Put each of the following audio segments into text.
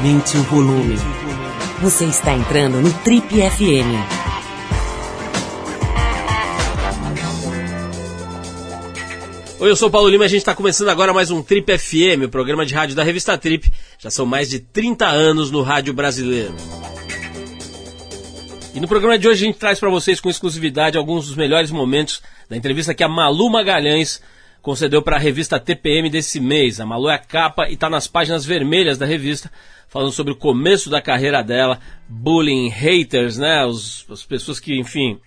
Aumente o volume. Você está entrando no Trip FM. Oi, eu sou o Paulo Lima e a gente está começando agora mais um Trip FM, o programa de rádio da revista Trip. Já são mais de 30 anos no rádio brasileiro. E no programa de hoje a gente traz para vocês com exclusividade alguns dos melhores momentos da entrevista que a Malu Magalhães concedeu para a revista TPM desse mês. A Malu é a capa e está nas páginas vermelhas da revista, falando sobre o começo da carreira dela, bullying, haters, né? Os, as pessoas que, enfim,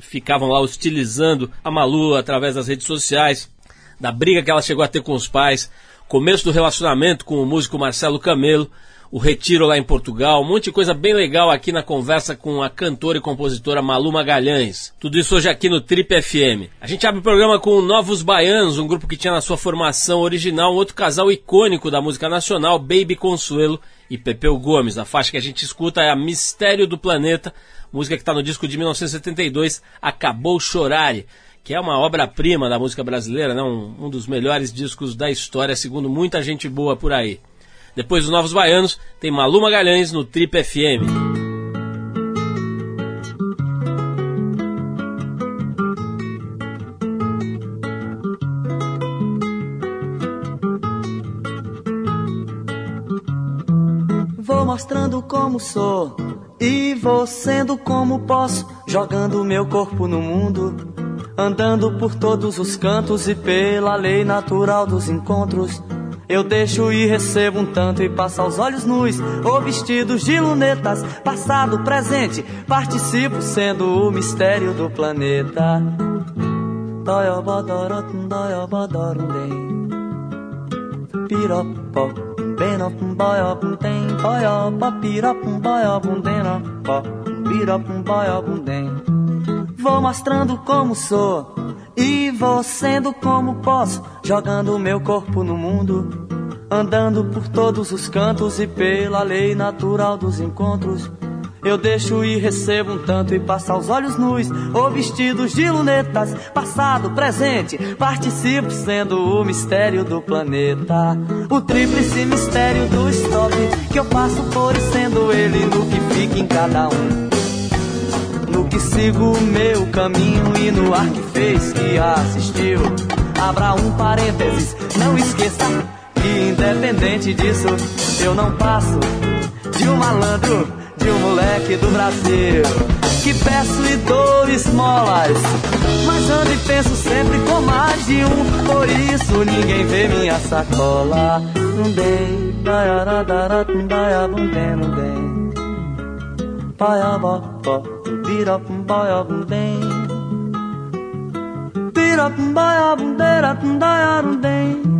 ficavam lá hostilizando a Malu através das redes sociais, da briga que ela chegou a ter com os pais, começo do relacionamento com o músico Marcelo Camelo o Retiro lá em Portugal, um monte de coisa bem legal aqui na conversa com a cantora e compositora Malu Magalhães. Tudo isso hoje aqui no Trip FM. A gente abre o programa com Novos Baianos, um grupo que tinha na sua formação original um outro casal icônico da música nacional, Baby Consuelo e Pepeu Gomes. A faixa que a gente escuta é a Mistério do Planeta, música que está no disco de 1972, Acabou Chorare que é uma obra-prima da música brasileira, né? um, um dos melhores discos da história, segundo muita gente boa por aí. Depois dos Novos Baianos, tem Malu Magalhães no Trip FM. Vou mostrando como sou e vou sendo como posso, jogando meu corpo no mundo, andando por todos os cantos e pela lei natural dos encontros eu deixo e recebo um tanto e passo aos olhos nus ou vestidos de lunetas, passado, presente, participo sendo o mistério do planeta. Vou mostrando como sou e vou sendo como posso, jogando meu corpo no mundo, andando por todos os cantos e pela lei natural dos encontros. Eu deixo e recebo um tanto e passo aos olhos nus ou vestidos de lunetas, passado, presente, participo sendo o mistério do planeta. O tríplice mistério do stop que eu passo por sendo ele no que fica em cada um no que sigo o meu caminho e no ar que fez que assistiu. Abra um parênteses, não esqueça que independente disso, eu não passo de um malandro, de um moleque do Brasil. Que peço e dou esmolas, mas ando e penso sempre com mais de um. Por isso ninguém vê minha sacola. Não dei, daiaradarat, daiabundem, não dei. Paiabó, boy up and bem. And boy up and bem.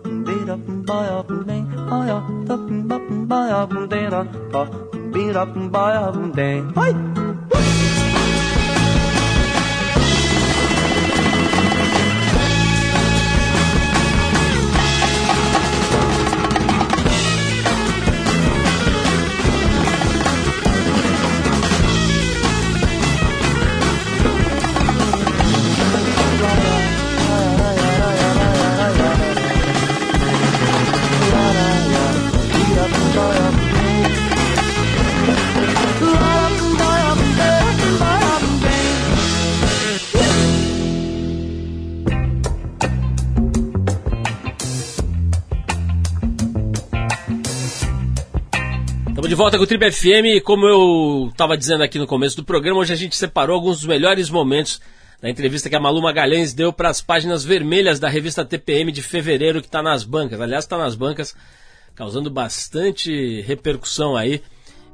um bem. Tupira, pó, um bira, um boy, um bem, boy, um boy, um boy, um bem, pó, um bira, um boy, um bem. Vai! de volta com o Trip FM como eu estava dizendo aqui no começo do programa, hoje a gente separou alguns dos melhores momentos da entrevista que a Malu Magalhães deu para as páginas vermelhas da revista TPM de fevereiro que está nas bancas. Aliás, está nas bancas, causando bastante repercussão aí,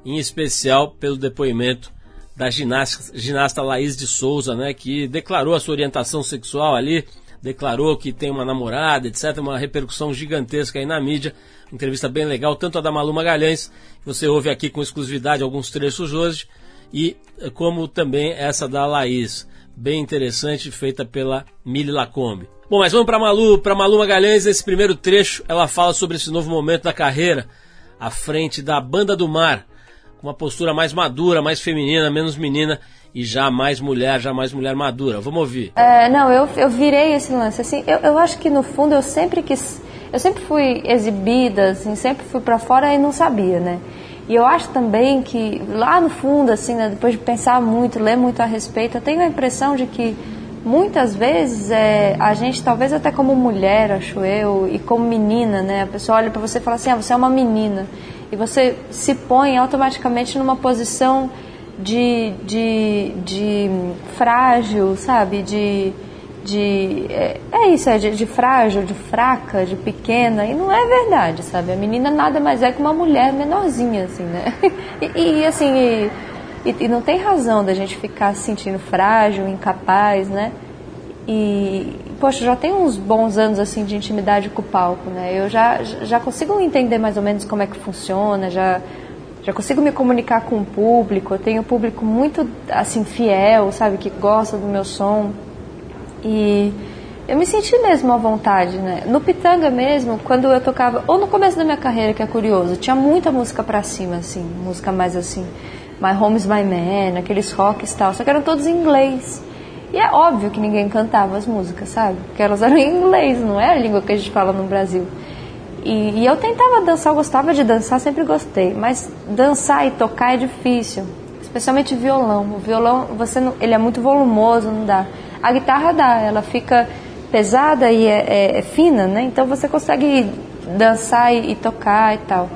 em especial pelo depoimento da ginasta, ginasta Laís de Souza, né, que declarou a sua orientação sexual ali, declarou que tem uma namorada, etc. Uma repercussão gigantesca aí na mídia entrevista bem legal, tanto a da Malu Magalhães, que você ouve aqui com exclusividade alguns trechos hoje, e eh, como também essa da Laís, bem interessante, feita pela Mili Lacombe. Bom, mas vamos para Malu, para Malu Magalhães, esse primeiro trecho, ela fala sobre esse novo momento da carreira, à frente da Banda do Mar, com uma postura mais madura, mais feminina, menos menina e já mais mulher, já mais mulher madura. Vamos ouvir. É, não, eu, eu virei esse lance. Assim, eu, eu acho que no fundo eu sempre quis eu sempre fui exibida, assim, sempre fui para fora e não sabia, né? E eu acho também que lá no fundo, assim, né, depois de pensar muito, ler muito a respeito, eu tenho a impressão de que muitas vezes é, a gente, talvez até como mulher, acho eu, e como menina, né, a pessoa olha para você e fala assim, ah, você é uma menina, e você se põe automaticamente numa posição de, de, de frágil, sabe, de de é, é isso, é de, de, frágil, de fraca, de pequena, e não é verdade, sabe? A menina nada mais é que uma mulher menorzinha, assim, né? E, e assim, e, e, e, não tem razão da gente ficar se sentindo frágil, incapaz, né? E, poxa, já tem uns bons anos, assim, de intimidade com o palco, né? Eu já, já consigo entender mais ou menos como é que funciona, já já consigo me comunicar com o público, eu tenho um público muito assim fiel, sabe, que gosta do meu som. E eu me senti mesmo à vontade, né? No Pitanga mesmo, quando eu tocava, ou no começo da minha carreira, que é curioso, tinha muita música pra cima, assim, música mais assim, My Home's My Man, aqueles rocks e tal, só que eram todos em inglês. E é óbvio que ninguém cantava as músicas, sabe? Porque elas eram em inglês, não é a língua que a gente fala no Brasil. E, e eu tentava dançar, eu gostava de dançar, sempre gostei, mas dançar e tocar é difícil, especialmente violão. O violão, você não, ele é muito volumoso, não dá. A guitarra dá, ela fica pesada e é, é, é fina, né? Então você consegue dançar e, e tocar e tal.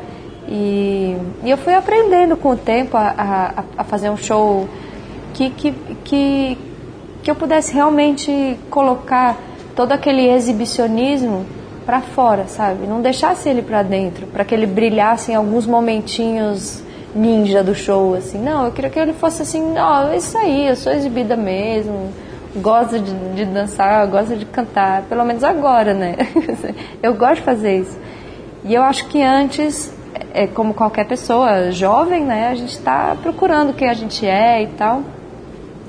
E, e, eu fui aprendendo com o tempo a, a, a fazer um show que, que, que, que eu pudesse realmente colocar todo aquele exibicionismo para fora, sabe? Não deixasse ele para dentro, para que ele brilhasse em alguns momentinhos ninja do show, assim. Não, eu queria que ele fosse assim, ó, oh, isso aí, eu sou exibida mesmo gosta de, de dançar, gosta de cantar, pelo menos agora, né? eu gosto de fazer isso. E eu acho que antes, é, como qualquer pessoa jovem, né, a gente está procurando quem a gente é e tal.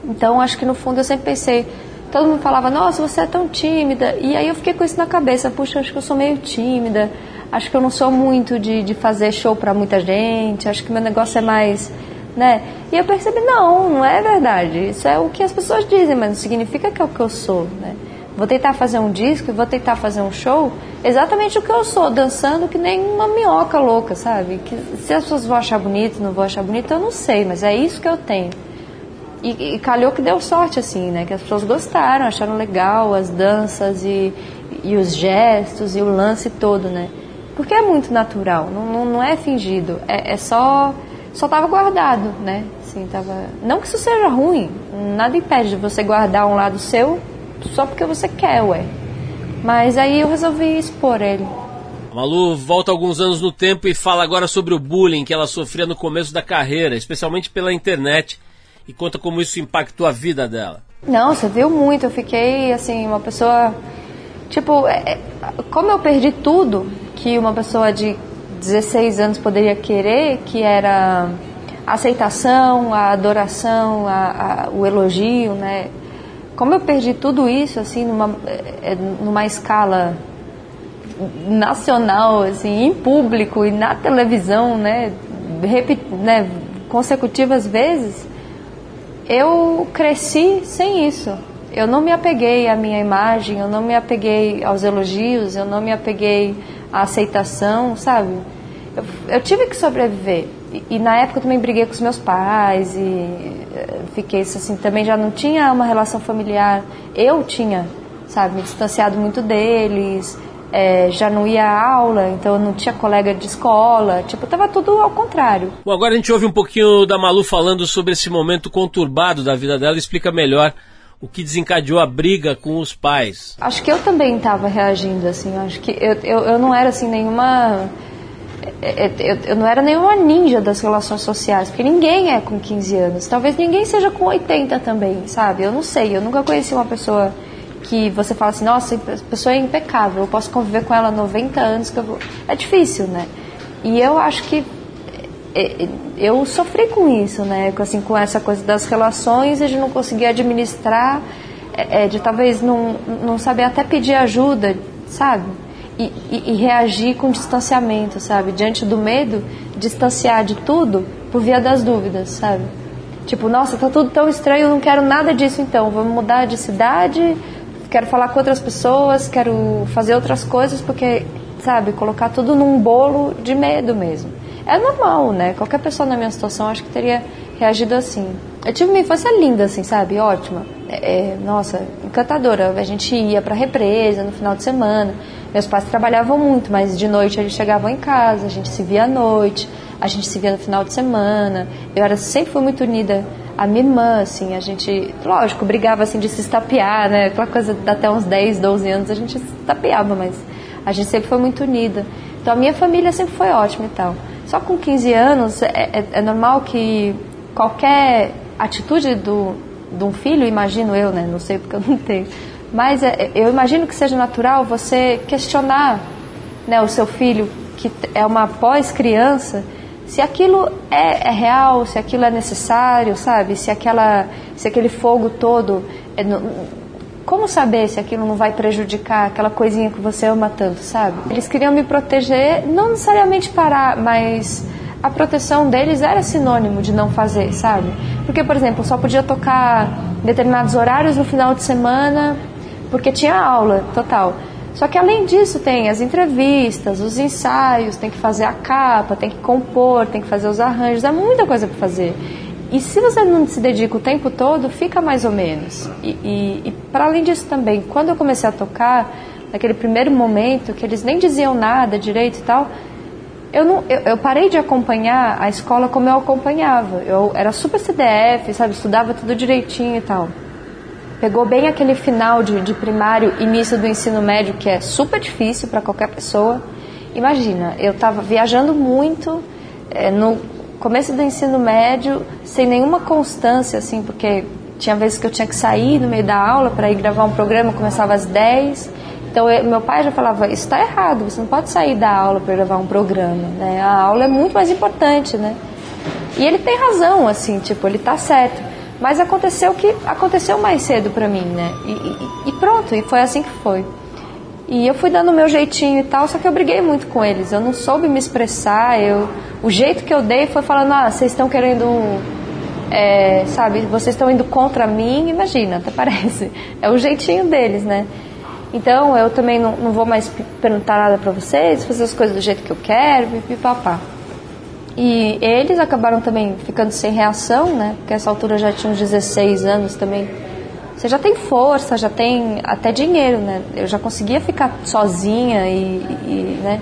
Então, acho que no fundo eu sempre pensei, todo mundo falava, nossa, você é tão tímida. E aí eu fiquei com isso na cabeça, puxa, acho que eu sou meio tímida, acho que eu não sou muito de, de fazer show para muita gente, acho que meu negócio é mais né? E eu percebi, não, não é verdade. Isso é o que as pessoas dizem, mas não significa que é o que eu sou, né? Vou tentar fazer um disco vou tentar fazer um show exatamente o que eu sou, dançando que nem uma minhoca louca, sabe? Que se as pessoas vão achar bonito, não vão achar bonito, eu não sei, mas é isso que eu tenho. E, e calhou que deu sorte, assim, né? Que as pessoas gostaram, acharam legal as danças e, e os gestos e o lance todo, né? Porque é muito natural, não, não, não é fingido, é, é só só estava guardado, né? Assim, tava... Não que isso seja ruim, nada impede de você guardar um lado seu só porque você quer, ué. Mas aí eu resolvi expor ele. A Malu volta alguns anos no tempo e fala agora sobre o bullying que ela sofria no começo da carreira, especialmente pela internet, e conta como isso impactou a vida dela. Não, você viu muito. Eu fiquei, assim, uma pessoa. Tipo, é, é como eu perdi tudo que uma pessoa de 16 anos poderia querer, que era a aceitação, a adoração, a, a, o elogio, né? Como eu perdi tudo isso, assim, numa, é, é, numa escala nacional, assim, em público e na televisão, né, repet, né consecutivas vezes, eu cresci sem isso. Eu não me apeguei à minha imagem, eu não me apeguei aos elogios, eu não me apeguei à aceitação, sabe? eu, eu tive que sobreviver. E, e, na época eu também briguei com os meus pais e eh, fiquei assim, também já não tinha uma relação familiar. Eu tinha, sabe, me distanciado muito deles. É, já não ia à aula, então não tinha colega de escola, tipo, tava tudo ao contrário. Bom, agora a gente ouve um pouquinho da Malu falando sobre esse momento conturbado da vida dela, explica melhor o que desencadeou a briga com os pais. Acho que eu também estava reagindo, assim, acho que eu, eu, eu não era, assim, nenhuma... É, é, eu, eu não era nenhuma ninja das relações sociais, porque ninguém é com 15 anos. Talvez ninguém seja com 80 também, sabe? Eu não sei, eu nunca conheci uma pessoa que você fala assim, nossa, a pessoa é impecável, eu posso conviver com ela 90 anos que eu vou... É difícil, né? E eu acho que é, é, eu sofri com isso, né? Assim, com essa coisa das relações e de não conseguir administrar, é, de talvez não, não saber até pedir ajuda, sabe? E, e, e, reagir com distanciamento, sabe? Diante do medo, distanciar de tudo por via das dúvidas, sabe? Tipo, nossa, tá tudo tão estranho, eu não quero nada disso então, vamos mudar de cidade, quero falar com outras pessoas, quero fazer outras coisas, porque, sabe, colocar tudo num bolo de medo mesmo. É normal, né? Qualquer pessoa na minha situação acho que teria reagido assim. Eu tive uma infância linda, assim, sabe? Ótima. É, é, nossa, encantadora. A gente ia pra represa no final de semana. Meus pais trabalhavam muito, mas de noite eles chegavam em casa, a gente se via à noite, a gente se via no final de semana. Eu era sempre fui muito unida a minha irmã, assim, a gente, lógico, brigava assim de se estapear, né? Aquela coisa até uns 10, 12 anos a gente se estapeava, mas a gente sempre foi muito unida. Então a minha família sempre foi ótima e tal. Só com 15 anos é, é, é normal que qualquer atitude do, de um filho, imagino eu, né? Não sei porque eu não tenho. Mas é, eu imagino que seja natural você questionar né, o seu filho, que é uma pós-criança, se aquilo é, é, real, se aquilo é necessário, sabe? Se, aquela, se aquele fogo todo. É no, como saber se aquilo não vai prejudicar aquela coisinha que você ama tanto, sabe? Eles queriam me proteger, não necessariamente parar, mas a proteção deles era sinônimo de não fazer, sabe? Porque, por exemplo, só podia tocar determinados horários no final de semana, porque tinha aula total. Só que além disso tem as entrevistas, os ensaios, tem que fazer a capa, tem que compor, tem que fazer os arranjos, é muita coisa para fazer. E se você não se dedica o tempo todo, fica mais ou menos. E, e, e para além disso também, quando eu comecei a tocar, naquele primeiro momento que eles nem diziam nada direito e tal, eu, não, eu, eu, parei de acompanhar a escola como eu acompanhava. Eu era super CDF, sabe, estudava tudo direitinho e tal pegou bem aquele final de, de primário, início do ensino médio, que é super difícil para qualquer pessoa. Imagina, eu estava viajando muito é, no começo do ensino médio, sem nenhuma constância, assim, porque tinha vezes que eu tinha que sair no meio da aula para ir gravar um programa, começava às 10. Então eu, meu pai já falava, isso está errado, você não pode sair da aula para gravar um programa, né? A aula é muito mais importante, né? E ele tem razão, assim, tipo, ele está certo. Mas aconteceu que aconteceu mais cedo para mim, né? E, e, e, pronto, e foi assim que foi. E eu fui dando o meu jeitinho e tal, só que eu briguei muito com eles. Eu não soube me expressar. Eu, o jeito que eu dei foi falando: ah, vocês estão querendo. É, sabe, vocês estão indo contra mim, imagina, até parece. É o jeitinho deles, né? Então eu também não, não vou mais perguntar nada para vocês, fazer as coisas do jeito que eu quero, pipipapá. E eles acabaram também ficando sem reação, né? Porque essa altura já tinha uns 16 anos também. Você já tem força, já tem até dinheiro, né? Eu já conseguia ficar sozinha e, e né?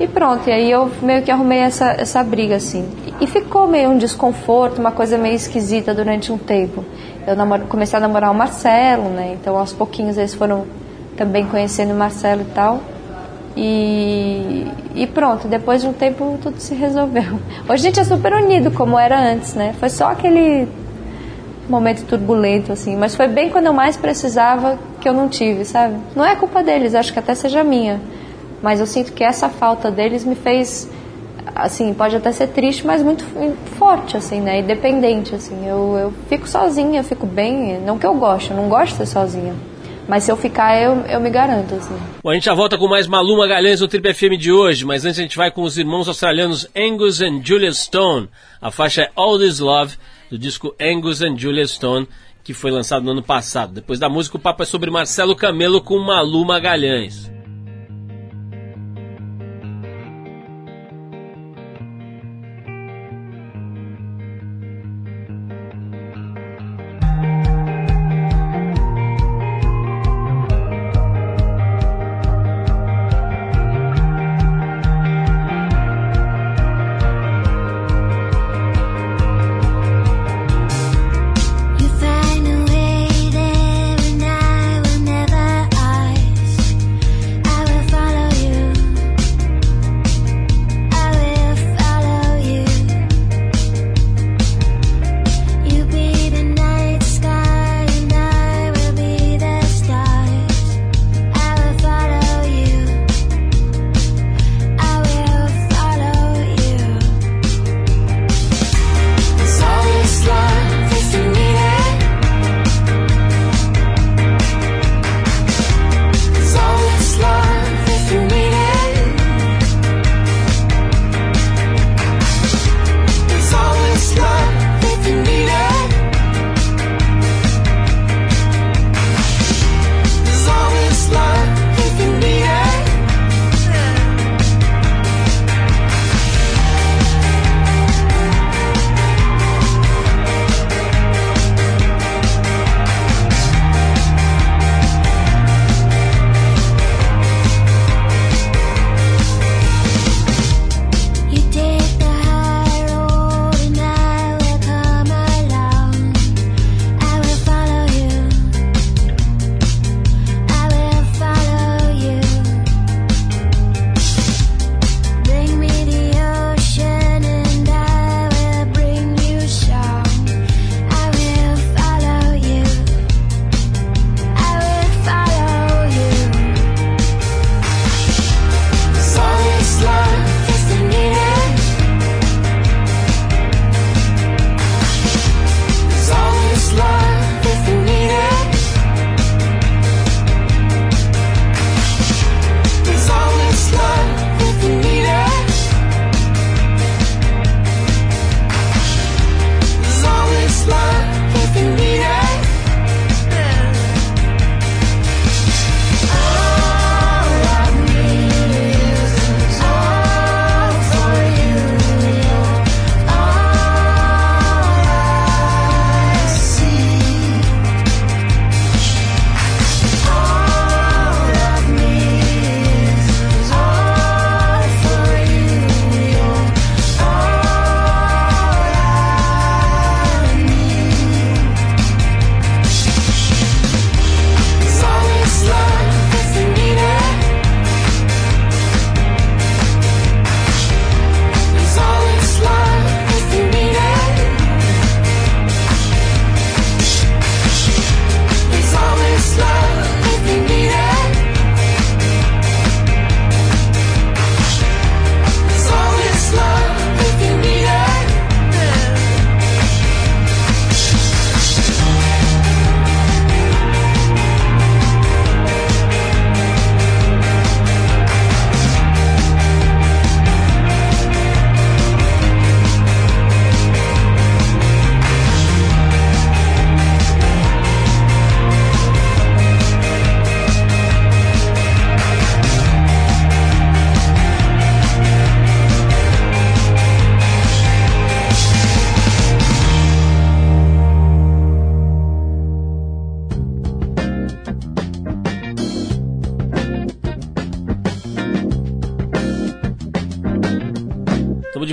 E pronto, e aí eu meio que arrumei essa, essa briga, assim. E ficou meio um desconforto, uma coisa meio esquisita durante um tempo. Eu namoro, comecei a namorar o Marcelo, né? Então aos pouquinhos eles foram também conhecendo o Marcelo e tal. E, e pronto, depois de um tempo tudo se resolveu. Hoje a gente é super unido, como era antes, né? Foi só aquele momento turbulento, assim. Mas foi bem quando eu mais precisava que eu não tive, sabe? Não é culpa deles, acho que até seja minha. Mas eu sinto que essa falta deles me fez, assim, pode até ser triste, mas muito forte, assim, né? Independente, assim. Eu, eu fico sozinha, fico bem. Não que eu goste, eu não gosto de ser sozinha. Mas se eu ficar, eu, eu me garanto, assim. Bom, a gente já volta com mais Malu Magalhães no Triple FM de hoje, mas antes a gente vai com os irmãos australianos Angus e Julia Stone. A faixa é All This Love, do disco Angus e Julia Stone, que foi lançado no ano passado. Depois da música, o papo é sobre Marcelo Camelo com Malu Magalhães.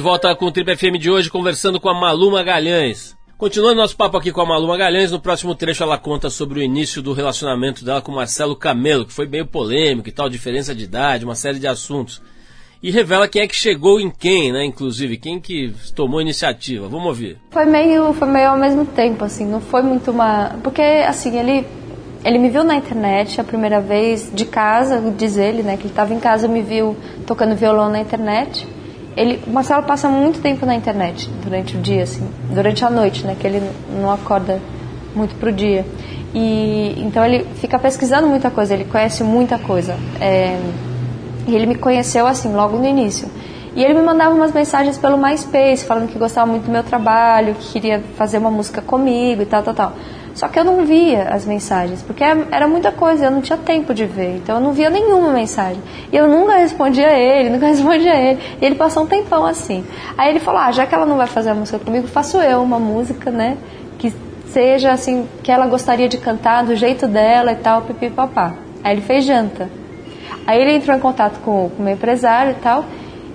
Volta com o Trip FM de hoje, conversando com a Malu Magalhães. Continuando nosso papo aqui com a Malu Magalhães, no próximo trecho ela conta sobre o início do relacionamento dela com Marcelo Camelo, que foi meio polêmico e tal, diferença de idade, uma série de assuntos. E revela quem é que chegou em quem, né? Inclusive, quem que tomou a iniciativa. Vamos ouvir. Foi meio, foi meio ao mesmo tempo, assim, não foi muito uma. Porque, assim, ele, ele me viu na internet a primeira vez, de casa, diz ele, né? Que ele estava em casa, me viu tocando violão na internet. Ele, o Marcelo passa muito tempo na internet durante o dia, assim, durante a noite, né? Que ele não acorda muito pro dia. E então ele fica pesquisando muita coisa, ele conhece muita coisa. É, ele me conheceu assim, logo no início. E ele me mandava umas mensagens pelo MySpace, falando que gostava muito do meu trabalho, que queria fazer uma música comigo e tal, tal, tal. Só que eu não via as mensagens, porque era muita coisa, eu não tinha tempo de ver, então eu não via nenhuma mensagem. E eu nunca respondia a ele, nunca respondia a ele. E ele passou um tempão assim. Aí ele falou: ah, já que ela não vai fazer a música comigo, faço eu uma música, né? Que seja assim, que ela gostaria de cantar do jeito dela e tal, pipi papá. Aí ele fez janta. Aí ele entrou em contato com o meu empresário e tal.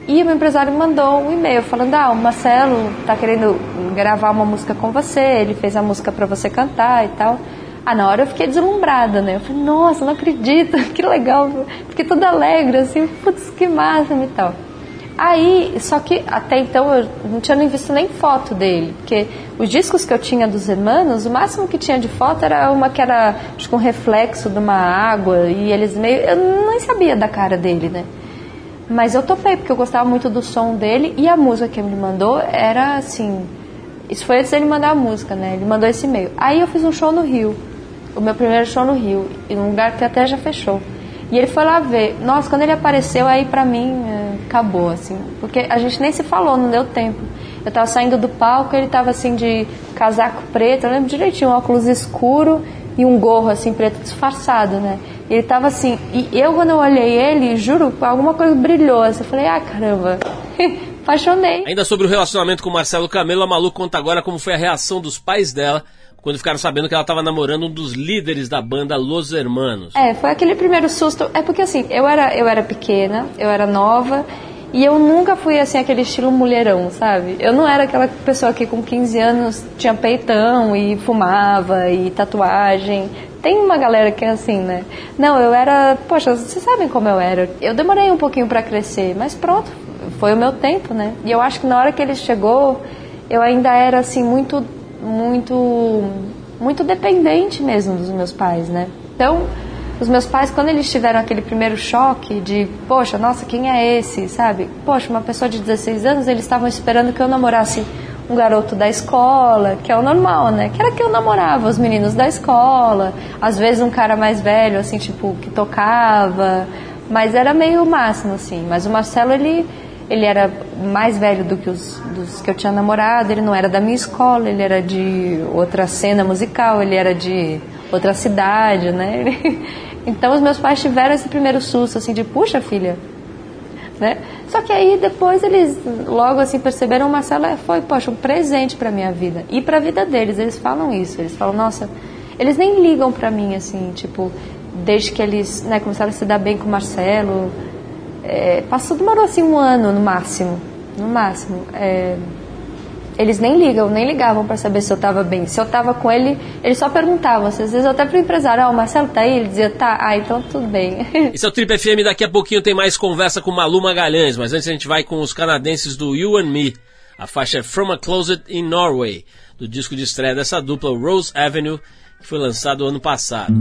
E o meu empresário mandou um e-mail falando: Ah, o Marcelo tá querendo gravar uma música com você, ele fez a música para você cantar e tal. Ah, na hora eu fiquei deslumbrada, né? Eu falei: Nossa, não acredito, que legal. Fiquei toda alegre, assim, putz, que massa e tal. Aí, só que até então eu não tinha nem visto nem foto dele, porque os discos que eu tinha dos Hermanos, o máximo que tinha de foto era uma que era acho que um reflexo de uma água e eles meio. Eu nem sabia da cara dele, né? Mas eu topei, porque eu gostava muito do som dele e a música que ele me mandou era assim. Isso foi antes dele mandar a música, né? Ele mandou esse e-mail. Aí eu fiz um show no Rio, o meu primeiro show no Rio, em um lugar que até já fechou. E ele foi lá ver. Nossa, quando ele apareceu, aí pra mim é, acabou, assim. Porque a gente nem se falou, não deu tempo. Eu tava saindo do palco, ele tava assim de casaco preto, eu lembro direitinho, um óculos escuro e um gorro assim preto disfarçado, né? Ele tava assim, e eu quando eu olhei ele, juro, alguma coisa brilhou. Assim, eu falei, ah, caramba. Apaixonei. Ainda sobre o relacionamento com o Marcelo Camelo, a Malu conta agora como foi a reação dos pais dela quando ficaram sabendo que ela estava namorando um dos líderes da banda Los Hermanos. É, foi aquele primeiro susto. É porque assim, eu era, eu era pequena, eu era nova. E eu nunca fui assim, aquele estilo mulherão, sabe? Eu não era aquela pessoa que com 15 anos tinha peitão e fumava e tatuagem. Tem uma galera que é assim, né? Não, eu era. Poxa, vocês sabem como eu era. Eu demorei um pouquinho para crescer, mas pronto, foi o meu tempo, né? E eu acho que na hora que ele chegou, eu ainda era assim, muito muito muito dependente mesmo dos meus pais, né? Então, os meus pais, quando eles tiveram aquele primeiro choque de, poxa, nossa, quem é esse, sabe? Poxa, uma pessoa de 16 anos, eles estavam esperando que eu namorasse um garoto da escola, que é o normal, né? Que era que eu namorava os meninos da escola, às vezes um cara mais velho, assim, tipo, que tocava, mas era meio o máximo, assim. Mas o Marcelo, ele ele era mais velho do que os dos que eu tinha namorado, ele não era da minha escola, ele era de outra cena musical, ele era de outra cidade, né? então os meus pais tiveram esse primeiro susto assim de puxa filha, né? Só que aí depois eles logo assim perceberam o Marcelo foi, poxa, um presente para minha vida e para a vida deles. Eles falam isso, eles falam, nossa, eles nem ligam para mim assim, tipo, desde que eles, né, começaram a se dar bem com o Marcelo, é, passou, demorou assim um ano no máximo. No máximo. É, eles nem ligam, nem ligavam para saber se eu estava bem. Se eu estava com ele, eles só perguntavam. Às vezes até pro empresário, ah, o Marcelo tá aí? Ele dizia, tá, ah, então tudo bem. Esse é o Trip FM, daqui a pouquinho tem mais conversa com Malu Magalhães, mas antes a gente vai com os canadenses do You and Me. A faixa é From a Closet in Norway, do disco de estreia dessa dupla Rose Avenue, que foi lançado ano passado.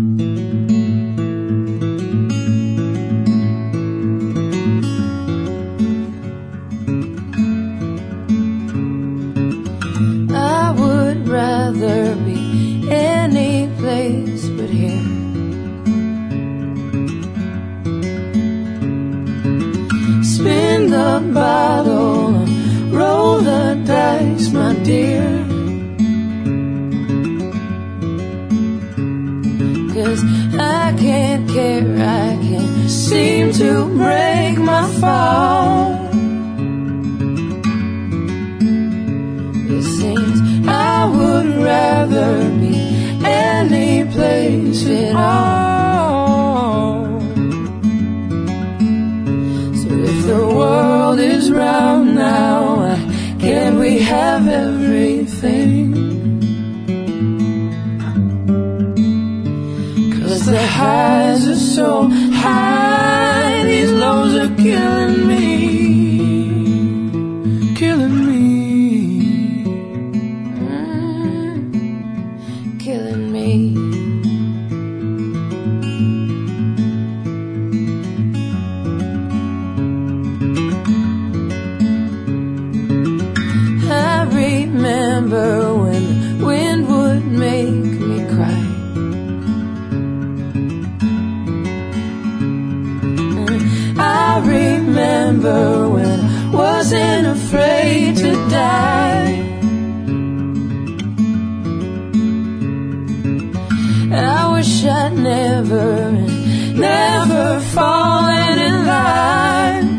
Remember when I wasn't afraid to die. I wish I'd never, never fallen in line.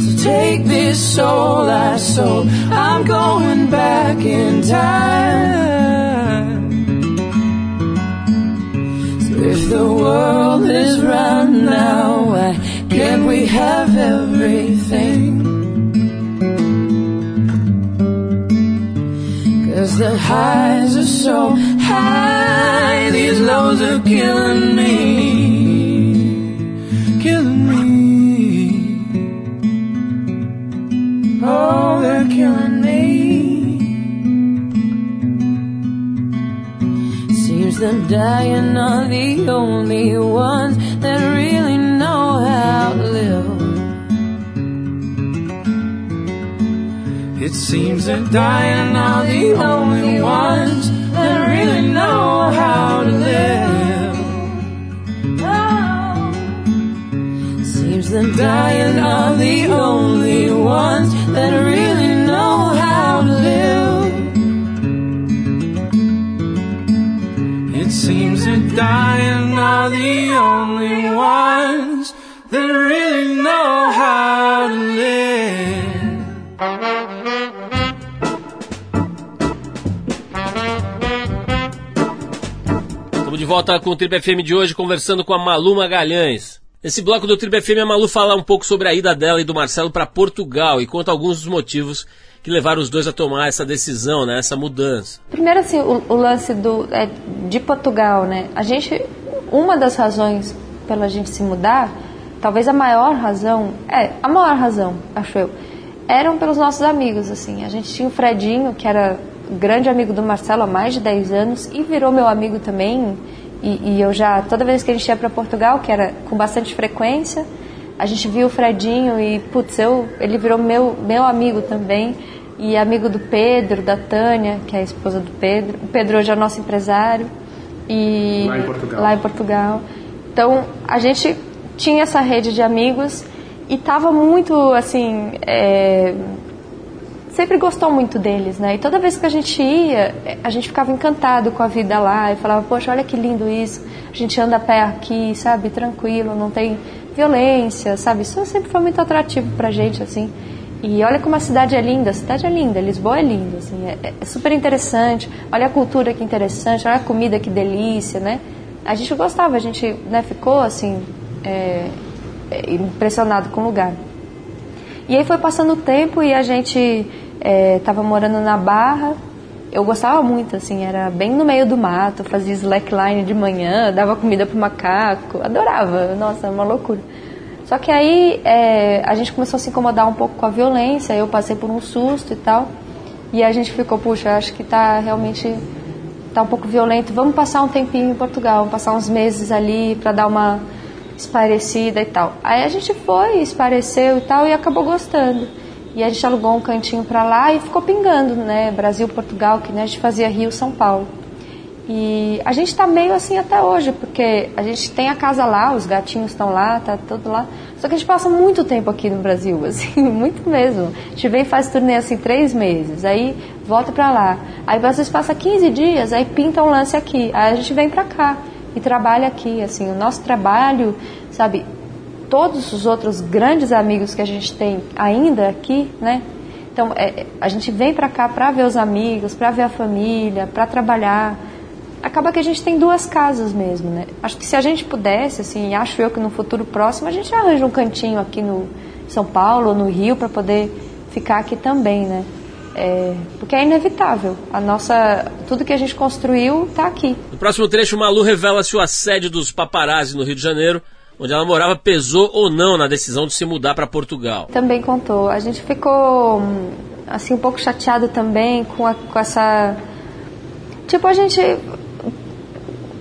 So take this soul I sold. I'm going back in time. So if the world is round now, why can't we have everything? Cause the highs are so high, these lows are killing me. Killing me. Oh, they're killing me. Seems that dying are the only ones It seems that dying are the only ones that really know how to live. Oh. Seems that dying are the only ones that really know how to live. It seems that dying are the only ones that really know how to live. Volta com o Trip FM de hoje, conversando com a Malu Magalhães. Nesse bloco do Trip FM, a Malu fala um pouco sobre a ida dela e do Marcelo para Portugal e conta alguns dos motivos que levaram os dois a tomar essa decisão, né, essa mudança. Primeiro, assim, o, o lance do, é, de Portugal, né? A gente, uma das razões pela gente se mudar, talvez a maior razão, é, a maior razão, acho eu, eram pelos nossos amigos, assim. A gente tinha o Fredinho, que era grande amigo do Marcelo há mais de 10 anos e virou meu amigo também. E, e eu já, toda vez que a gente ia para Portugal, que era com bastante frequência, a gente via o Fredinho e, putz, eu, ele virou meu, meu amigo também. E amigo do Pedro, da Tânia, que é a esposa do Pedro. O Pedro hoje é nosso empresário. E Lá em Portugal. Lá em Portugal. Então, a gente tinha essa rede de amigos e tava muito, assim, é, sempre gostou muito deles, né? E toda vez que a gente ia, a gente ficava encantado com a vida lá e falava, poxa, olha que lindo isso. A gente anda a pé aqui, sabe, tranquilo, não tem violência, sabe? Isso sempre foi muito atrativo pra gente, assim. E olha como a cidade é linda, a cidade é linda, Lisboa é linda, assim, é, é super interessante. Olha a cultura que interessante, olha a comida que delícia, né? A gente gostava, a gente né, ficou assim é, é, impressionado com o lugar. E aí foi passando o tempo e a gente estava morando na Barra. Eu gostava muito, assim, era bem no meio do mato, fazia slackline de manhã, dava comida pro macaco, adorava, nossa, uma loucura. Só que aí é, a gente começou a se incomodar um pouco com a violência, eu passei por um susto e tal, e a gente ficou, puxa, acho que tá realmente tá um pouco violento, vamos passar um tempinho em Portugal, vamos passar uns meses ali para dar uma esparecida e tal. Aí a gente foi, espareceu e tal, e acabou gostando. E a gente alugou um cantinho para lá e ficou pingando, né? Brasil, Portugal, que né, a gente fazia Rio, São Paulo. E a gente está meio assim até hoje, porque a gente tem a casa lá, os gatinhos estão lá, tá tudo lá. Só que a gente passa muito tempo aqui no Brasil, assim, muito mesmo. A gente vem e faz turnê assim três meses, aí volta para lá. Aí às vezes passa 15 dias, aí pinta um lance aqui. Aí a gente vem para cá e trabalha aqui, assim. O nosso trabalho, sabe, todos os outros grandes amigos que a gente tem ainda aqui, né? Então, é, a gente vem para cá para ver os amigos, para ver a família, para trabalhar. Acaba que a gente tem duas casas mesmo, né? Acho que se a gente pudesse, assim, acho eu que no futuro próximo a gente arranja um cantinho aqui no São Paulo ou no Rio para poder ficar aqui também, né? É, porque é inevitável. A nossa, tudo que a gente construiu está aqui. No próximo trecho, Malu revela se o assédio dos paparazzi no Rio de Janeiro, onde ela morava, pesou ou não na decisão de se mudar para Portugal. Também contou. A gente ficou assim um pouco chateado também com, a, com essa tipo a gente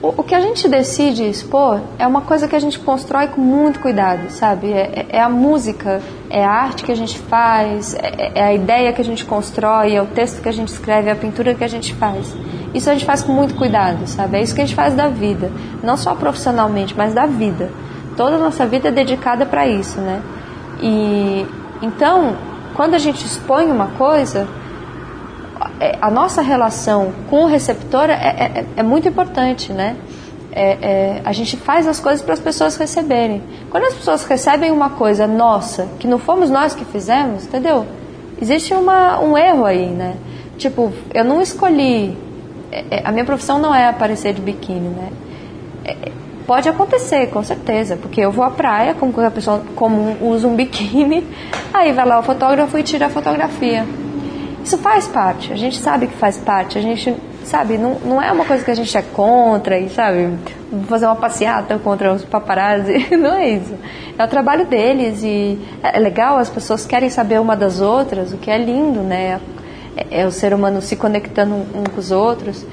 o, que a gente decide expor é uma coisa que a gente constrói com muito cuidado, sabe? É, é, é a música, é a arte que a gente faz, é, é, a ideia que a gente constrói, é o texto que a gente escreve, é a pintura que a gente faz. Isso a gente faz com muito cuidado, sabe? É isso que a gente faz da vida, não só profissionalmente, mas da vida. Toda a nossa vida é dedicada para isso, né? E então, quando a gente expõe uma coisa, é, a nossa relação com o receptor é, é, é muito importante, né? É, é, a gente faz as coisas para as pessoas receberem. Quando as pessoas recebem uma coisa nossa, que não fomos nós que fizemos, entendeu? Existe uma, um erro aí, né? Tipo, eu não escolhi. É, a minha profissão não é aparecer de biquíni, né? Pode acontecer, com certeza, porque eu vou à praia, como qualquer pessoa comum usa um biquíni, aí vai lá o fotógrafo e tira a fotografia. Isso faz parte, a gente sabe que faz parte, a gente sabe, não, não é uma coisa que a gente é contra e sabe, fazer uma passeata contra os paparazzi, não é isso. É o trabalho deles e é legal, as pessoas querem saber uma das outras, o que é lindo, né? É, é o ser humano se conectando um com os outros.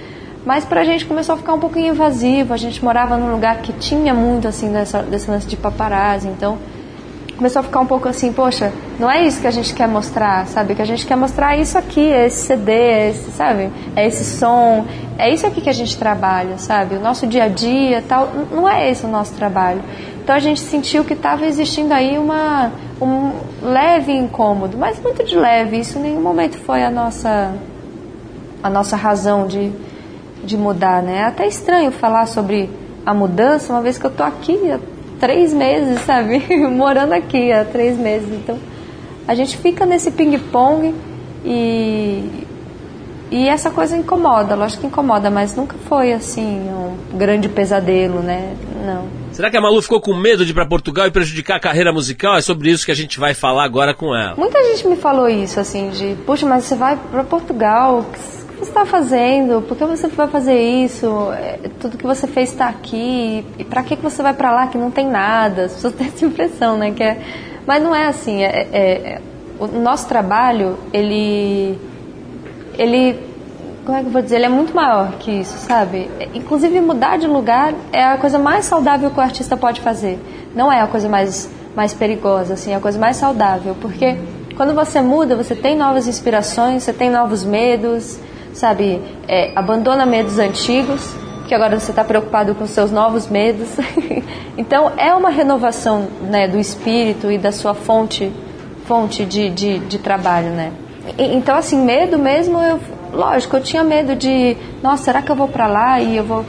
Mas pra gente começou a ficar um pouquinho invasivo, a gente morava num lugar que tinha muito assim dessa, desse lance de paparazzi, então começou a ficar um pouco assim, poxa, não é isso que a gente quer mostrar, sabe? Que a gente quer mostrar isso aqui, é esse CD, é esse, sabe? É esse som, é isso aqui que a gente trabalha, sabe? O nosso dia a dia, tal, não é esse o nosso trabalho. Então a gente sentiu que estava existindo aí uma um leve incômodo, mas muito de leve. Isso em nenhum momento foi a nossa a nossa razão de de mudar, né? É até estranho falar sobre a mudança, uma vez que eu tô aqui três meses, sabe? Morando aqui há três meses. Então, a gente fica nesse ping-pong e, e essa coisa incomoda, lógico que incomoda, mas nunca foi assim um grande pesadelo, né? Não. Será que a Malu ficou com medo de ir para Portugal e prejudicar a carreira musical? É sobre isso que a gente vai falar agora com ela. Muita gente me falou isso, assim, de, puxa, mas você vai para Portugal, você está fazendo? Por que você vai fazer isso? É, tudo que você fez está aqui. E para que você vai para lá que não tem nada? As pessoas têm essa impressão, né? Que é... Mas não é assim. É, é, é, o nosso trabalho, ele, ele, como é que eu vou dizer? Ele é muito maior que isso, sabe? Inclusive mudar de lugar é a coisa mais saudável que o artista pode fazer. Não é a coisa mais mais perigosa, assim, é a coisa mais saudável, porque quando você muda, você tem novas inspirações, você tem novos medos, sabe? É, abandona medos antigos, que agora você está preocupado com seus novos medos. então é uma renovação né, do espírito e da sua fonte, fonte de, de, de trabalho, né? E, então assim medo mesmo, eu, lógico, eu tinha medo de, nossa, será que eu vou para lá e eu vou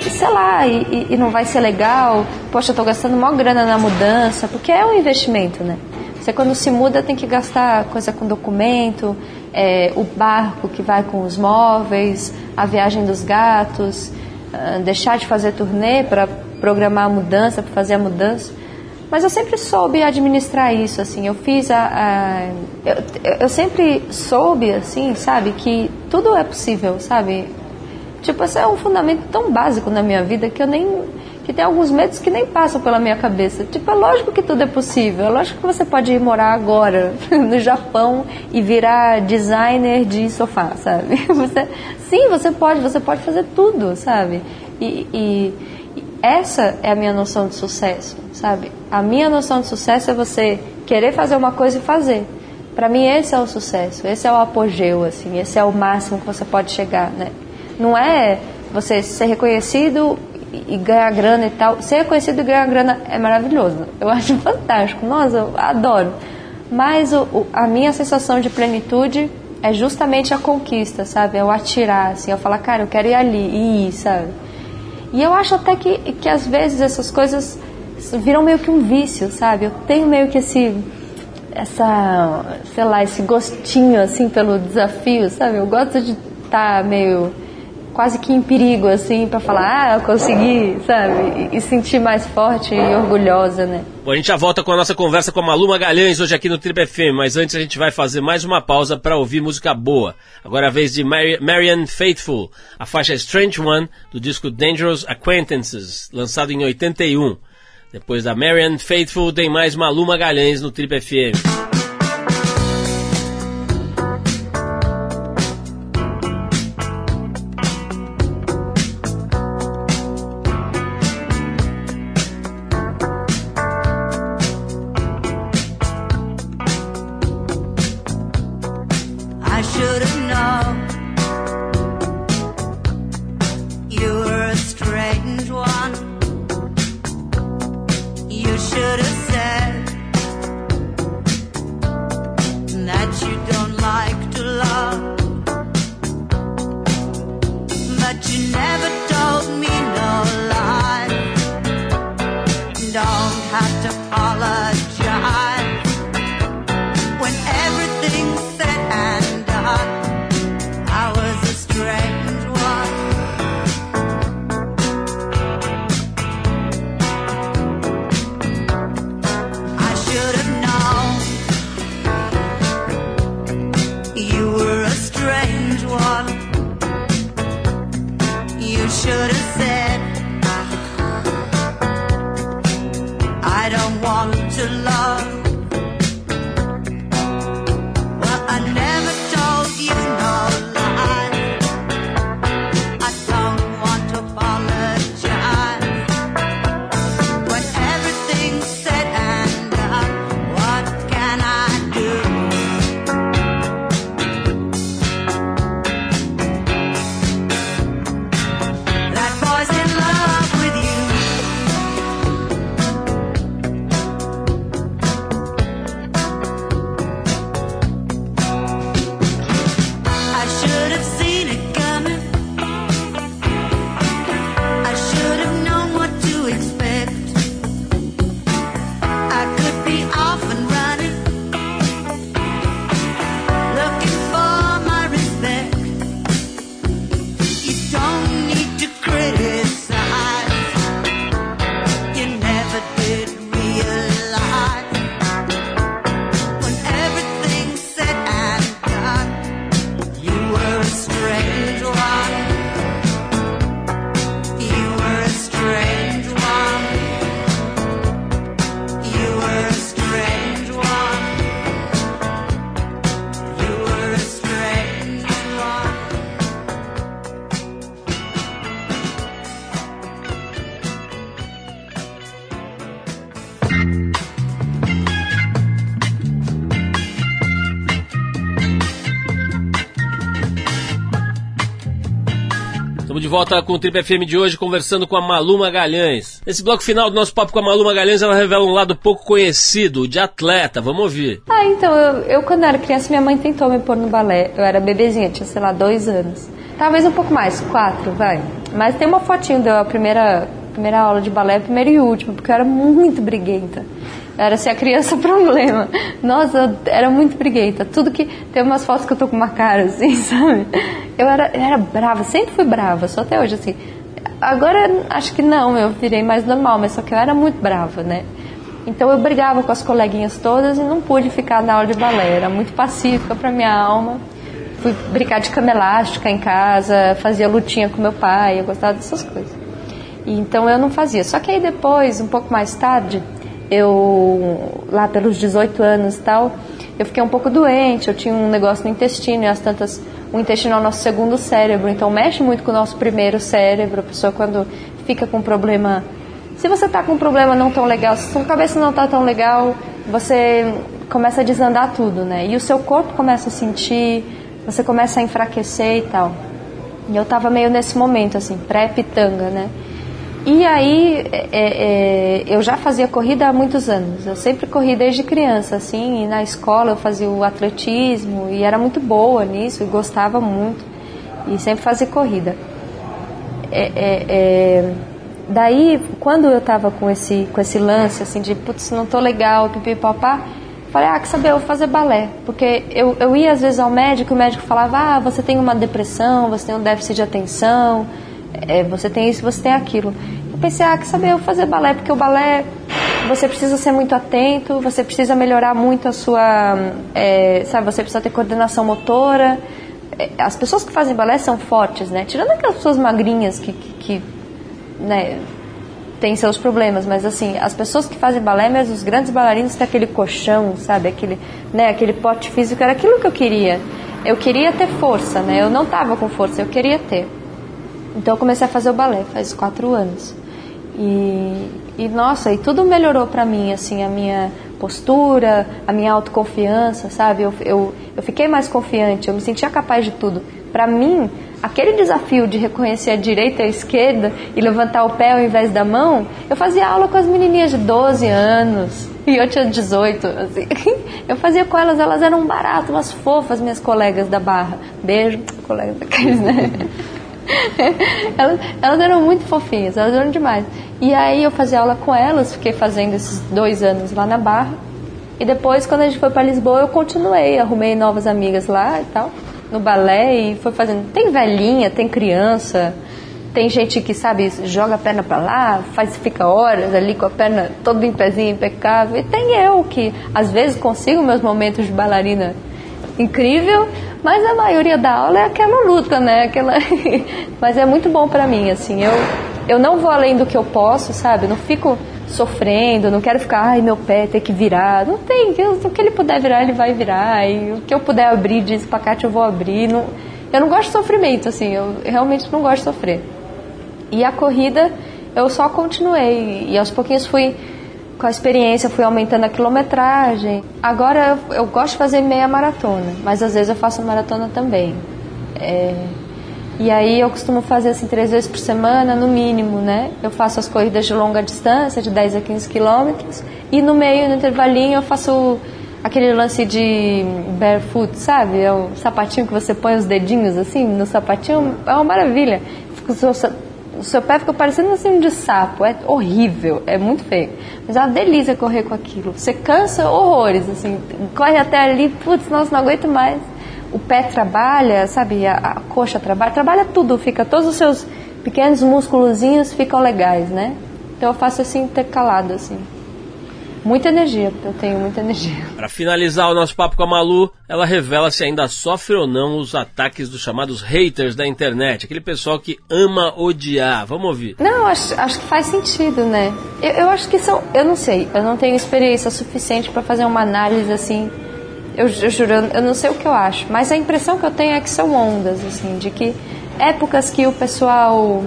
sei lá, e, e, não vai ser legal, poxa, eu estou gastando maior grana na mudança, porque é um investimento, né? Você quando se muda tem que gastar coisa com documento, é, o barco que vai com os móveis, a viagem dos gatos, uh, deixar de fazer turnê para programar a mudança, para fazer a mudança. Mas eu sempre soube administrar isso, assim. Eu fiz a, a eu, eu sempre soube, assim, sabe, que tudo é possível, sabe. Tipo, esse é um fundamento tão básico na minha vida que eu nem que tem alguns medos que nem passam pela minha cabeça. Tipo, é lógico que tudo é possível. É lógico que você pode ir morar agora no Japão e virar designer de sofá, sabe? Você, sim, você pode, você pode fazer tudo, sabe? E, e, e essa é a minha noção de sucesso, sabe? A minha noção de sucesso é você querer fazer uma coisa e fazer. Para mim esse é o sucesso, esse é o apogeu, assim, esse é o máximo que você pode chegar, né? Não é você ser reconhecido e ganhar grana e tal. Ser reconhecido e ganhar grana é maravilhoso. Eu acho fantástico. Nossa, eu adoro. Mas o, o, a minha sensação de plenitude é justamente a conquista, sabe? É o atirar, assim, eu falar, cara, eu quero ir ali, e ir, sabe? E eu acho até que, que às vezes essas coisas viram meio que um vício, sabe? Eu tenho meio que esse, essa, sei lá, esse gostinho, assim, pelo desafio, sabe? Eu gosto de estar tá meio quase que em perigo, assim, para falar, ah, eu consegui, sabe? E, sentir mais forte e orgulhosa, né? Bom, a gente já volta com a nossa conversa com a Malu Magalhães hoje aqui no Triple FM, mas antes a gente vai fazer mais uma pausa para ouvir música boa. Agora é a vez de Mary, Marianne Faithful, a faixa Strange One do disco Dangerous Acquaintances, lançado em 81. Depois da Marianne Faithful tem mais Malu Magalhães no Triple FM. You should have said, ah, I don't want to love. Volta com o Trip FM de hoje, conversando com a Malu Magalhães. Nesse bloco final do nosso papo com a Malu Magalhães, ela revela um lado pouco conhecido, de atleta. Vamos ouvir. Ah, então, eu, eu quando era criança, minha mãe tentou me pôr no balé. Eu era bebezinha, tinha, sei lá, dois anos. Talvez um pouco mais, quatro, vai. Mas tem uma fotinho da primeira, primeira aula de balé, primeira e última, porque eu era muito briguenta. Era ser a criança problema. Nossa, eu era muito briguenta. Tudo que. Tem umas fotos que eu tô com uma cara assim, sabe? Eu era, eu era brava, sempre fui brava, só até hoje assim. Agora acho que não, eu virei mais normal, mas só que eu era muito brava, né? Então eu brigava com as coleguinhas todas e não pude ficar na aula de balé. Era muito pacífica para minha alma. Fui brincar de cama elástica em casa, fazia lutinha com meu pai, eu gostava dessas coisas. E, então eu não fazia. Só que aí depois, um pouco mais tarde, eu lá pelos 18 anos e tal, eu fiquei um pouco doente, eu tinha um negócio no intestino e as tantas o intestino é o nosso segundo cérebro, então mexe muito com o nosso primeiro cérebro. A pessoa quando fica com um problema, se você está com um problema não tão legal, se sua cabeça não está tão legal, você começa a desandar tudo, né? E o seu corpo começa a sentir, você começa a enfraquecer e tal. E eu estava meio nesse momento assim, pré-pitanga, né? E aí é, é, eu já fazia corrida há muitos anos. Eu sempre corri desde criança, assim, na escola eu fazia o atletismo e era muito boa nisso e gostava muito. E sempre fazia corrida. É, é, é daí, quando eu estava com esse, com esse lance, assim, de putz, não tô legal, pipipopá, Falei, ah, quer saber, eu vou fazer balé. Porque eu, eu ia às vezes ao médico e o médico falava, ah, você tem uma depressão, você tem um déficit de atenção, é, você tem isso, você tem aquilo. Eu pensei, ah, quer saber, eu fazer balé, porque o balé você precisa ser muito atento, você precisa melhorar muito a sua. É, sabe, você precisa ter coordenação motora. É, as pessoas que fazem balé são fortes, né? Tirando aquelas pessoas magrinhas que, que, que né, tem seus problemas, mas assim, as pessoas que fazem balé, mesmo os grandes bailarinos têm aquele colchão, sabe, aquele, né, aquele pote físico, era aquilo que eu queria. Eu queria ter força, né? Eu não estava com força, eu queria ter. Então eu comecei a fazer o balé faz quatro anos. E, e nossa, e tudo melhorou para mim, assim, a minha postura, a minha autoconfiança, sabe? Eu, eu, eu fiquei mais confiante, eu me sentia capaz de tudo. Para mim, aquele desafio de reconhecer a direita e a esquerda e levantar o pé ao invés da mão, eu fazia aula com as menininhas de 12 anos e eu tinha 18. Assim. Eu fazia com elas, elas eram baratas, umas fofas, minhas colegas da Barra. Beijo, colegas daqueles, né? elas, elas eram muito fofinhas, elas eram demais. E aí eu fazia aula com elas, fiquei fazendo esses dois anos lá na Barra. E depois, quando a gente foi para Lisboa, eu continuei, arrumei novas amigas lá e tal no balé e foi fazendo. Tem velhinha, tem criança, tem gente que, sabe, joga a perna para lá, faz, fica horas ali com a perna todo em pezinho, impecável. E tem eu que, às vezes, consigo meus momentos de bailarina incrível, mas a maioria da aula é aquela luta, né? Aquela... mas é muito bom para mim, assim. Eu, eu não vou além do que eu posso, sabe? não fico sofrendo, não quero ficar, ai, meu pé tem que virar. Não tem, o que ele puder virar, ele vai virar. E o que eu puder abrir de espacate, eu vou abrir. Não, eu não gosto de sofrimento, assim, eu realmente não gosto de sofrer. E a corrida, eu só continuei. E aos pouquinhos fui, com a experiência, fui aumentando a quilometragem. Agora eu, eu gosto de fazer meia maratona, mas às vezes eu faço maratona também. É, e aí eu costumo fazer assim três vezes por semana, no mínimo, né? Eu faço as corridas de longa distância, de 10 a 15 quilômetros, e no meio, no intervalinho, eu faço aquele lance de barefoot, sabe? É o sapatinho que você põe os dedinhos assim no sapatinho, é uma maravilha. o, seu, o seu pé fica parecendo assim de sapo, é horrível, é muito feio. Mas é uma delícia correr com aquilo. Você cansa horrores, assim, corre até ali, putz, nossa, não aguento mais o pé trabalha, sabe, a, a, coxa trabalha, trabalha tudo, fica todos os seus pequenos músculozinhos ficam legais, né? Então eu faço assim intercalado assim. Muita energia, eu tenho muita energia. Para finalizar o nosso papo com a Malu, ela revela se ainda sofre ou não os ataques dos chamados haters da internet, aquele pessoal que ama odiar. Vamos ouvir. Não, acho, acho que faz sentido, né? Eu, eu acho que são, eu não sei, eu não tenho experiência suficiente para fazer uma análise assim eu, eu juro, eu não sei o que eu acho, mas a impressão que eu tenho é que são ondas, assim, de que épocas que o pessoal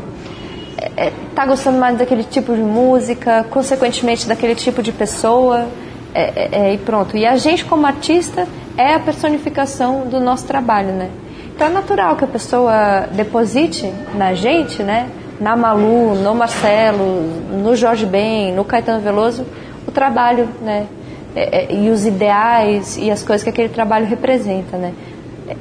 é, tá gostando mais daquele tipo de música, consequentemente daquele tipo de pessoa, é, é, é, e pronto. E a gente, como artista, é a personificação do nosso trabalho, né? Então é natural que a pessoa deposite na gente, né? Na Malu, no Marcelo, no Jorge Ben, no Caetano Veloso, o trabalho, né? e os ideais e as coisas que aquele trabalho representa, né?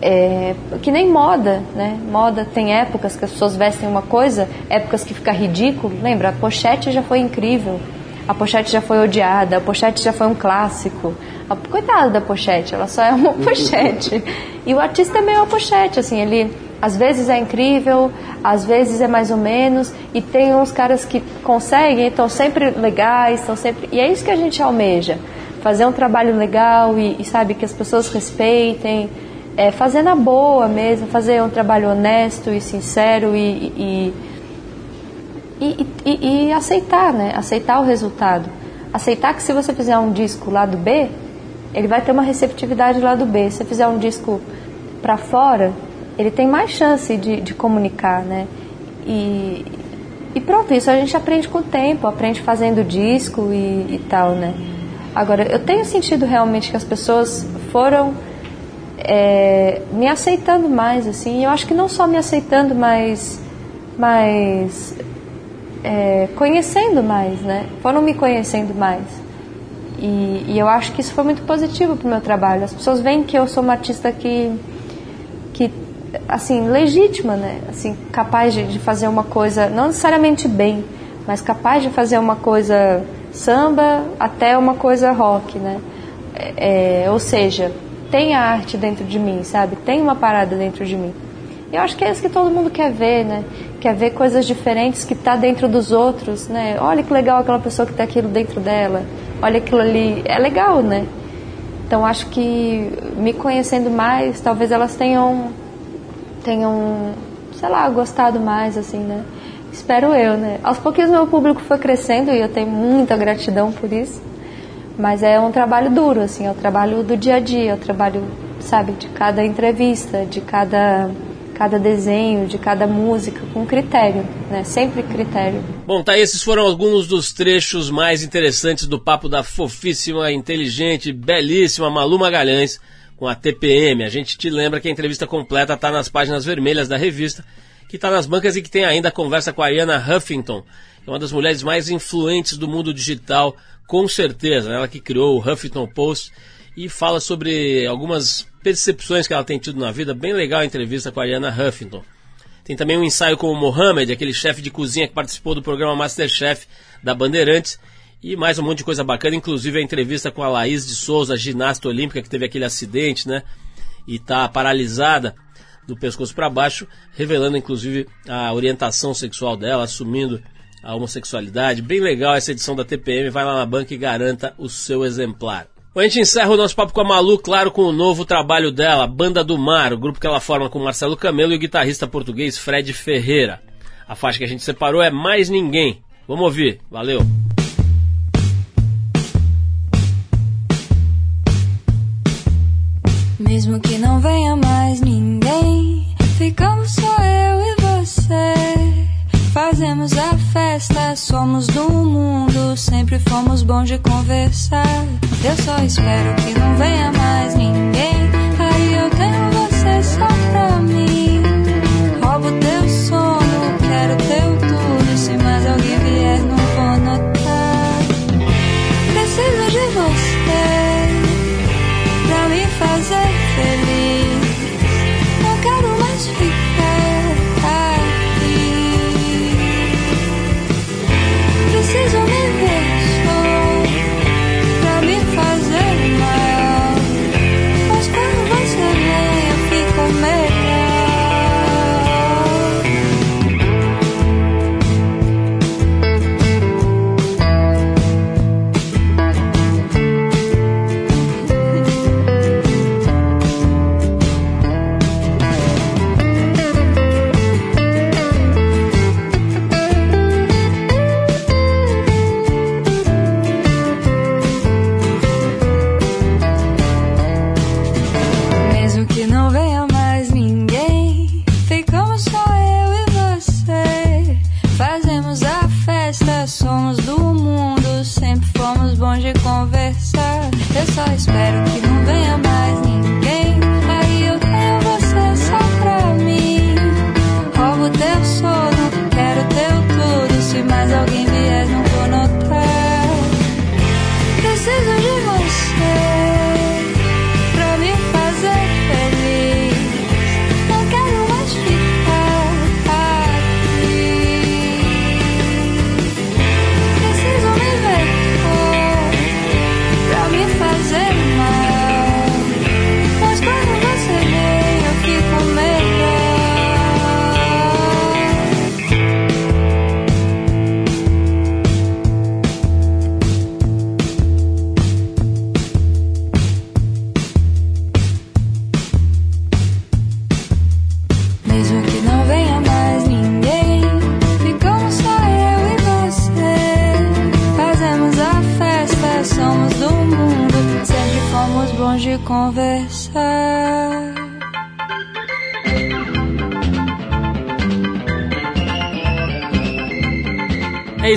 É, que nem moda, né? Moda tem épocas que as pessoas vestem uma coisa, épocas que fica ridículo. Lembra? A pochete já foi incrível, a pochete já foi odiada, a pochete já foi um clássico. A, coitada da pochete, ela só é uma pochete. E o artista é meio uma pochete, assim, ele às vezes é incrível, às vezes é mais ou menos, e tem uns caras que conseguem, estão sempre legais, estão sempre. E é isso que a gente almeja fazer um trabalho legal e, e sabe que as pessoas respeitem, é, fazer na boa mesmo, fazer um trabalho honesto e sincero e, e, e, e aceitar, né? Aceitar o resultado. Aceitar que se você fizer um disco lá do B, ele vai ter uma receptividade lá do B. Se você fizer um disco para fora, ele tem mais chance de, de comunicar, né? E, e pronto, isso a gente aprende com o tempo, aprende fazendo disco e, e tal, né? Agora, eu tenho sentido realmente que as pessoas foram é, me aceitando mais, assim. Eu acho que não só me aceitando, mas, mas é, conhecendo mais, né? Foram me conhecendo mais. E, e eu acho que isso foi muito positivo para o meu trabalho. As pessoas veem que eu sou uma artista que, que assim, legítima, né? Assim, capaz de, de fazer uma coisa, não necessariamente bem, mas capaz de fazer uma coisa samba até uma coisa rock, né? É, ou seja, tem a arte dentro de mim, sabe? Tem uma parada dentro de mim. Eu acho que é isso que todo mundo quer ver, né? Quer ver coisas diferentes que tá dentro dos outros, né? Olha que legal aquela pessoa que tá aquilo dentro dela. Olha aquilo ali. É legal, né? Então acho que me conhecendo mais, talvez elas tenham tenham, sei lá, gostado mais assim, né? Espero eu, né? Aos pouquinhos meu público foi crescendo e eu tenho muita gratidão por isso. Mas é um trabalho duro, assim, é o trabalho do dia a dia, é o trabalho, sabe, de cada entrevista, de cada cada desenho, de cada música, com critério, né? Sempre critério. Bom, tá, esses foram alguns dos trechos mais interessantes do papo da fofíssima, inteligente, belíssima Malu Magalhães com a TPM. A gente te lembra que a entrevista completa está nas páginas vermelhas da revista, que está nas bancas e que tem ainda a conversa com a Ariana Huffington, é uma das mulheres mais influentes do mundo digital, com certeza. Ela que criou o Huffington Post e fala sobre algumas percepções que ela tem tido na vida. Bem legal a entrevista com a Ariana Huffington. Tem também um ensaio com o Mohamed, aquele chefe de cozinha que participou do programa Masterchef da Bandeirantes. E mais um monte de coisa bacana, inclusive a entrevista com a Laís de Souza, ginasta olímpica que teve aquele acidente, né? E está paralisada do pescoço para baixo, revelando inclusive a orientação sexual dela, assumindo a homossexualidade. Bem legal essa edição da TPM, vai lá na banca e garanta o seu exemplar. A gente encerra o nosso papo com a Malu, claro, com o novo trabalho dela, Banda do Mar, o grupo que ela forma com Marcelo Camelo e o guitarrista português Fred Ferreira. A faixa que a gente separou é Mais Ninguém. Vamos ouvir, valeu! Mesmo que não venha mais ninguém, ficamos só eu e você. Fazemos a festa, somos do mundo, sempre fomos bons de conversar. Eu só espero que não venha mais ninguém. Aí eu tenho